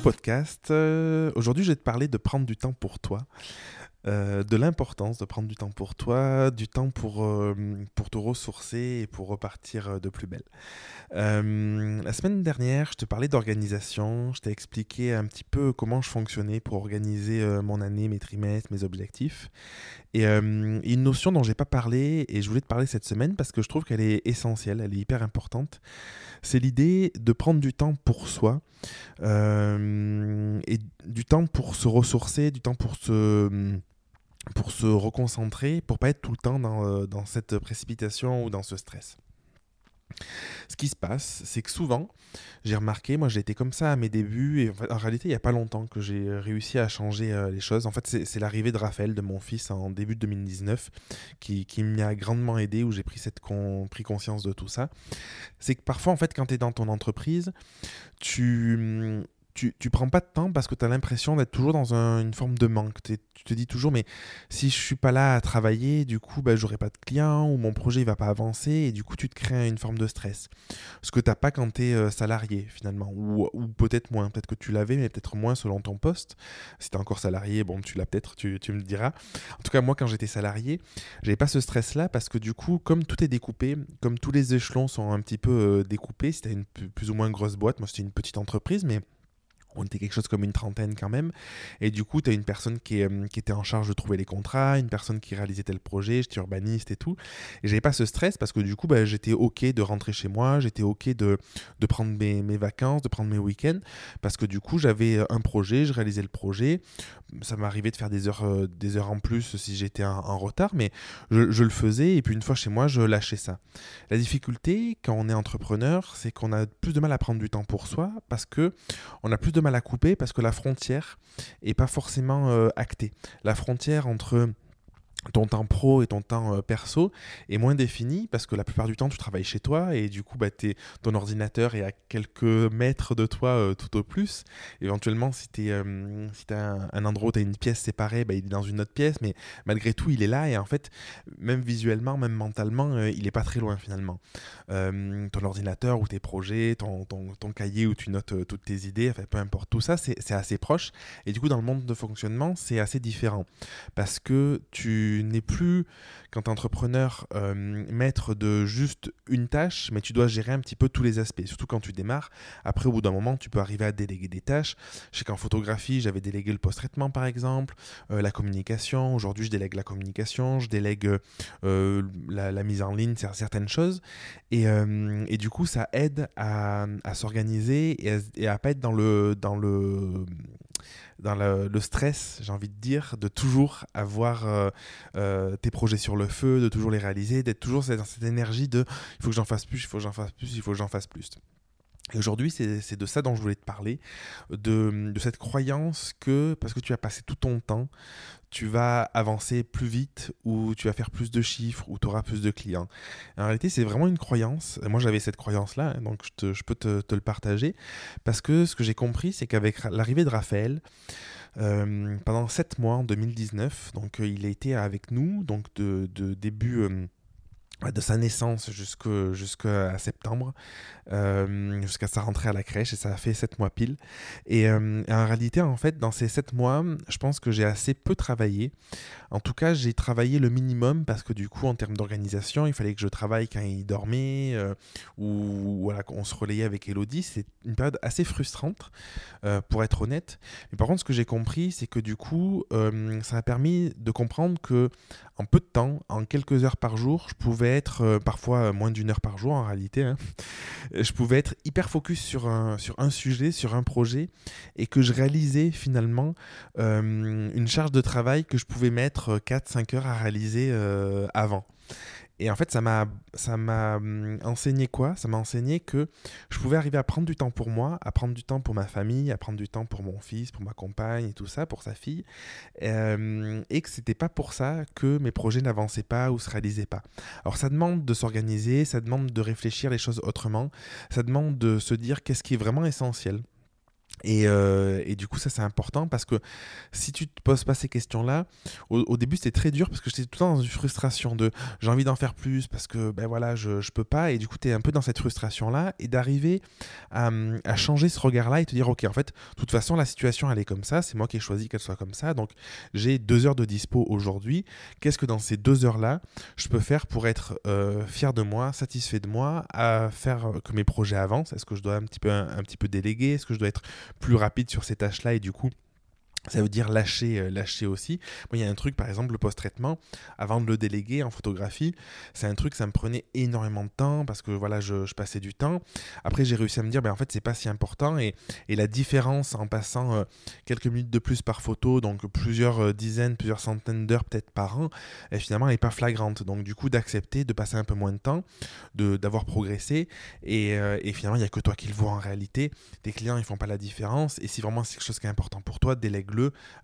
podcast. Euh, aujourd'hui, je vais te parler de prendre du temps pour toi. Euh, de l'importance de prendre du temps pour toi, du temps pour, euh, pour te ressourcer et pour repartir euh, de plus belle. la semaine dernière, je te parlais d'organisation, je t'ai expliqué un petit peu comment je fonctionnais pour organiser mon année, mes trimestres, mes objectifs. Et une notion dont j'ai pas parlé et je voulais te parler cette semaine parce que je trouve qu'elle est essentielle, elle est hyper importante. C'est l'idée de prendre du temps pour soi temps pour se ressourcer, du temps pour se pour se reconcentrer, pour pas être tout le temps dans, euh, dans cette précipitation ou dans ce stress. Ce qui se passe, c'est que souvent, j'ai remarqué, moi j'ai été comme ça à mes débuts, et en réalité il n'y a pas longtemps que j'ai réussi à changer euh, les choses. En fait, c'est l'arrivée de Raphaël, de mon fils, en début de 2019, qui, qui m'y grandement aidé, où j'ai pris, cette pris conscience de tout ça. C'est que parfois, en fait, quand tu es dans ton entreprise, tu tu, prends pas de temps parce que tu as l'impression d'être toujours dans une forme de manque. Tu te dis toujours, mais si je suis pas là à travailler, du coup, bah, j'aurai pas de clients ou mon projet va pas avancer et du coup, tu te crées une forme de stress. Ce que tu n'as pas quand tu es euh, salarié finalement, ou, peut-être moins. Peut-être que tu l'avais, mais peut-être moins selon ton poste. Si tu es encore salarié, bon, tu l'as peut-être, tu, tu, me diras. En tout cas, moi, quand j'étais salarié, j'avais pas ce stress-là parce que du coup, comme tout est découpé, comme tous les échelons sont un petit peu euh, découpés, si tu une plus ou moins grosse boîte, moi, c'était une petite entreprise, mais on était quelque chose comme une trentaine quand même. Et du coup, tu as une personne qui, euh, qui, était en charge de trouver les contrats, une personne qui réalisait tel projet, j'étais urbaniste et tout. Et j'avais pas ce stress parce que du coup, bah, j'étais OK de rentrer chez moi, j'étais OK de, prendre mes, vacances, de prendre mes week-ends, parce que du coup, j'avais un projet, je réalisais le projet. Ça m'arrivait de faire des heures, euh, des heures en plus si j'étais en, retard, mais je, je, le faisais. Et puis une fois chez moi, je lâchais ça. La difficulté quand on est entrepreneur, c'est qu'on a plus de mal à prendre du temps pour soi parce que on a plus de mal à couper parce que la frontière est pas forcément euh, actée. La frontière entre ton temps pro et ton temps euh, perso est moins défini parce que la plupart du temps tu travailles chez toi et du coup bah, ton ordinateur est à quelques mètres de toi euh, tout au plus. Éventuellement si tu euh, si as un, endroit où tu as une pièce séparée, bah, il est dans une autre pièce mais malgré tout il est là et en fait même visuellement, même mentalement il est pas très loin finalement. ton ordinateur ou tes projets, ton, ton, cahier où tu notes toutes tes idées, peu importe tout ça c'est assez proche et du coup dans le monde de fonctionnement c'est assez différent parce que tu tu n'es plus, quand entrepreneur, euh, maître de juste une tâche, mais tu dois gérer un petit peu tous les aspects, surtout quand tu démarres. Après, au bout d'un moment, tu peux arriver à déléguer des tâches. Je sais qu'en photographie, j'avais délégué le post-traitement, par exemple, euh, la communication. Aujourd'hui, je délègue la communication, je délègue euh, la, mise en ligne, certaines choses. Et, du coup, ça aide à, à s'organiser et à, et à pas être dans le... Dans le dans le, stress, j'ai envie de dire, de toujours avoir euh, euh, tes projets sur le feu, de toujours les réaliser, d'être toujours dans cette énergie de il faut que j'en fasse plus, il faut que j'en fasse plus, il faut que j'en fasse plus. Aujourd'hui, c'est de ça dont je voulais te parler, de, cette croyance que parce que tu as passé tout ton temps, tu vas avancer plus vite ou tu vas faire plus de chiffres ou tu auras plus de clients. En réalité, c'est vraiment une croyance. Moi, j'avais cette croyance-là, donc je, peux te, le partager, parce que ce que j'ai compris, c'est qu'avec l'arrivée de Raphaël, euh, pendant 7 mois en 2019, donc euh, il a été avec nous, donc de, de début... Euh, de sa naissance jusqu'à septembre, euh, jusqu'à sa rentrée à la crèche, et ça a fait sept mois pile. Et, euh, en réalité, en fait, dans ces sept mois, je pense que j'ai assez peu travaillé. En tout cas, j'ai travaillé le minimum parce que du coup, en termes d'organisation, il fallait que je travaille quand il dormait, euh, ou voilà, qu'on se relayait avec Elodie. C'est une période assez frustrante, pour être honnête. Mais par contre, ce que j'ai compris, c'est que du coup, ça a permis de comprendre que en peu de temps, en quelques heures par jour, je pouvais euh, parfois moins d'une heure par jour en réalité, hein, je pouvais être hyper focus sur un, sujet, sur un projet, et que je réalisais finalement euh, une charge de travail que je pouvais mettre 4-5 heures à réaliser euh, avant. Et en fait, ça m'a, ça m'a hum, enseigné quoi? Ça m'a enseigné que je pouvais arriver à prendre du temps pour moi, à prendre du temps pour ma famille, à prendre du temps pour mon fils, pour ma compagne et tout ça, pour sa fille. Et que c'était pas pour ça que mes projets n'avançaient pas ou se réalisaient pas. Alors ça demande de s'organiser, ça demande de réfléchir les choses autrement, ça demande de se dire qu'est-ce qui est vraiment essentiel Euh, et, du coup, ça c'est important parce que si tu te poses pas ces questions-là, au, début c'était très dur parce que j'étais tout le temps dans une frustration de j'ai envie d'en faire plus parce que ben voilà, je, je peux pas. Et du coup, tu es un peu dans cette frustration-là et d'arriver à, changer ce regard-là et te dire ok, en fait, de toute façon, la situation elle est comme ça, c'est moi qui ai choisi qu'elle soit comme ça. Donc j'ai deux heures de dispo aujourd'hui. Qu'est-ce que dans ces deux heures-là, je peux faire pour être euh, fier de moi, satisfait de moi, à faire que mes projets avancent? Est-ce que je dois un petit peu, un petit peu déléguer? Est-ce que je dois être plus rapide sur ces tâches-là et du coup ça veut dire lâcher, euh, lâcher aussi. Moi, il y a un truc, par exemple, le post-traitement, avant de le déléguer en photographie, c'est un truc, ça me prenait énormément de temps parce que voilà, je, passais du temps. Après, j'ai réussi à me dire, ben, en fait, c'est pas si important. Et, la différence en passant euh, quelques minutes de plus par photo, donc plusieurs euh, dizaines, plusieurs centaines d'heures peut-être par an, et finalement, elle n'est pas flagrante. Donc, du coup, d'accepter de passer un peu moins de temps, d'avoir progressé. Et, finalement, il n'y a que toi qui le vois en réalité. Tes clients, ils font pas la différence. Et si vraiment c'est quelque chose qui est important pour toi, délègue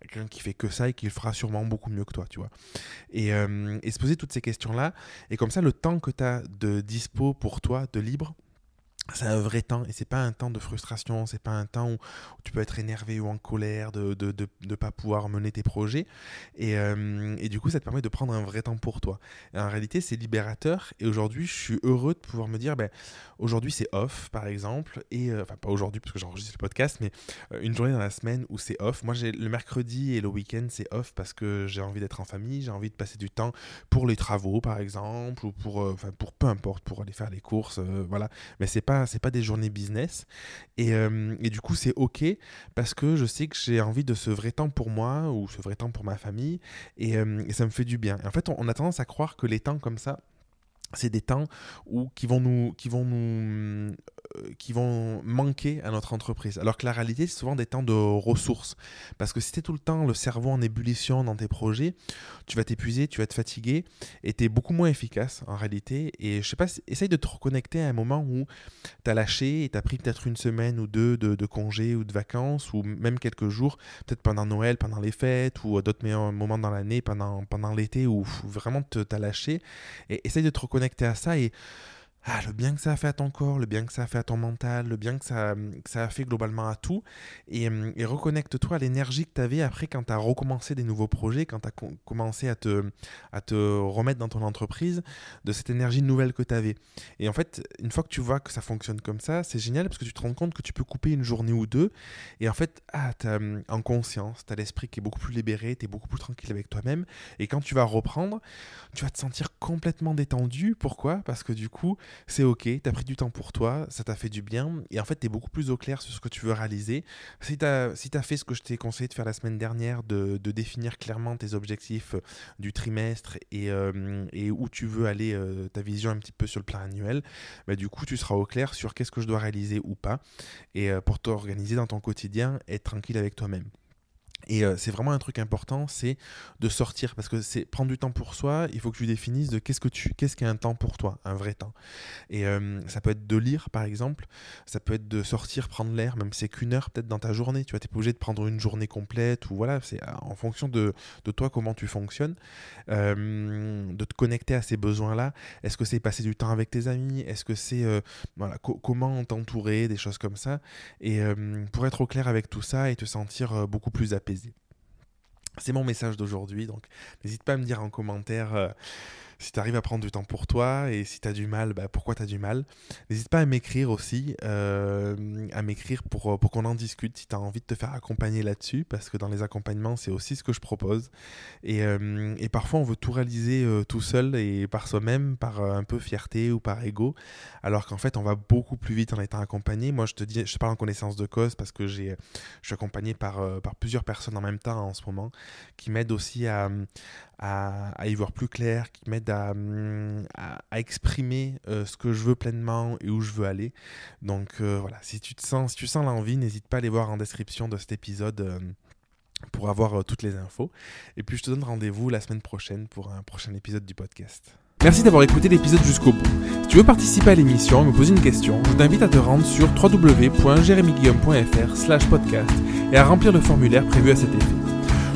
quelqu'un qui fait que ça et qui le fera sûrement beaucoup mieux que toi, tu vois. Et, euh, et se poser toutes ces questions-là. Et comme ça, le temps que tu as de dispo pour toi, de libre, c'est un vrai temps et c'est pas un temps de frustration, c'est pas un temps où, tu peux être énervé ou en colère de de, de, pas pouvoir mener tes projets. Et, euh, et, du coup, ça te permet de prendre un vrai temps pour toi. en réalité, c'est libérateur et aujourd'hui, je suis heureux de pouvoir me dire, ben, aujourd'hui c'est off par exemple, et euh, enfin pas aujourd'hui parce que j'enregistre le podcast, mais euh, une journée dans la semaine où c'est off. Moi, j'ai le mercredi et le week-end, c'est off parce que j'ai envie d'être en famille, j'ai envie de passer du temps pour les travaux par exemple, ou pour, enfin pour peu importe, pour aller faire les courses, voilà. Mais c'est pas c'est pas des journées business. Et, euh, et du coup, c'est ok parce que je sais que j'ai envie de ce vrai temps pour moi ou ce vrai temps pour ma famille et, euh, ça me fait du bien. En fait, on, a tendance à croire que les temps comme ça, c'est des temps où, qui vont nous, qui vont nous qui vont manquer à notre entreprise. Alors que la réalité, c'est souvent des temps de ressources. Parce que si tu es tout le temps le cerveau en ébullition dans tes projets, tu vas t'épuiser, tu vas te fatiguer et tu es beaucoup moins efficace en réalité. Et je sais pas, essaye de te reconnecter à un moment où tu as lâché et tu as pris peut-être une semaine ou deux de, de congés ou de vacances ou même quelques jours, peut-être pendant Noël, pendant les fêtes ou d'autres moments dans l'année, pendant, pendant l'été où vraiment tu as lâché. Et essaye de te reconnecter à ça et ah, le bien que ça a fait à ton corps, le bien que ça a fait à ton mental, le bien que ça, ça a fait globalement à tout. Et, hum, et reconnecte-toi à l'énergie que tu avais après quand tu as recommencé des nouveaux projets, quand tu as commencé à te, à te remettre dans ton entreprise, de cette énergie nouvelle que tu avais. Et en fait, une fois que tu vois que ça fonctionne comme ça, c'est génial parce que tu te rends compte que tu peux couper une journée ou deux. Et en fait, ah, as, hum, en conscience, tu as l'esprit qui est beaucoup plus libéré, tu es beaucoup plus tranquille avec toi-même. Et quand tu vas reprendre, tu vas te sentir complètement détendu. Pourquoi? Parce que du coup, c'est ok, tu as pris du temps pour toi, ça t'a fait du bien, et en fait, tu es beaucoup plus au clair sur ce que tu veux réaliser. Si tu as, si fait ce que je t'ai conseillé de faire la semaine dernière, de, définir clairement tes objectifs euh, du trimestre et, euh, et où tu veux aller, euh, ta vision un petit peu sur le plan annuel, bah, du coup, tu seras au clair sur qu'est-ce que je dois réaliser ou pas, et pour t'organiser dans ton quotidien, être tranquille avec toi-même. Et euh, c'est vraiment un truc important, c'est de sortir parce que c'est prendre du temps pour soi. Il faut que tu définisses de qu'est-ce que tu, qu'est-ce qu'est un temps pour toi, un vrai temps. Et euh, ça peut être de lire par exemple, ça peut être de sortir, prendre l'air, même si c'est qu'une heure peut-être dans ta journée. Tu vois, t'es pas obligé de prendre une journée complète ou voilà, c'est euh, en fonction de, de, toi comment tu fonctionnes, de te connecter à ces besoins-là. Est-ce que c'est passer du temps avec tes amis? Est-ce que c'est voilà comment t'entourer, des choses comme ça. Et pour être au clair avec tout ça et te sentir beaucoup plus apaisé. C'est mon message d'aujourd'hui, donc n'hésite pas à me dire en commentaire euh, si tu arrives à prendre du temps pour toi et si tu as du mal, bah, pourquoi tu as du mal? N'hésite pas à m'écrire aussi, euh, à m'écrire pour, pour qu'on en discute si tu as envie de te faire accompagner là-dessus, parce que dans les accompagnements, c'est aussi ce que je propose. Et, euh, parfois, on veut tout réaliser euh, tout seul et par soi-même, par un peu fierté ou par ego, alors qu'en fait, on va beaucoup plus vite en étant accompagné. Moi, je te dis, je te parle en connaissance de cause parce que je suis accompagné par, par plusieurs personnes en même temps en ce moment qui m'aident aussi à, à, y voir plus clair, qui hum, à, exprimer euh, ce que je veux pleinement et où je veux aller. Donc euh, voilà, si tu, sens, si tu sens l'envie, n'hésite pas à aller voir en description de cet épisode euh, pour avoir toutes les infos. Et puis je te donne rendez-vous la semaine prochaine pour un prochain épisode du podcast. Merci d'avoir écouté l'épisode jusqu'au bout. Si tu veux participer à l'émission et me poser une question, je t'invite à te rendre sur www.jeremyguillaume.fr slash podcast et à remplir le formulaire prévu à cet effet.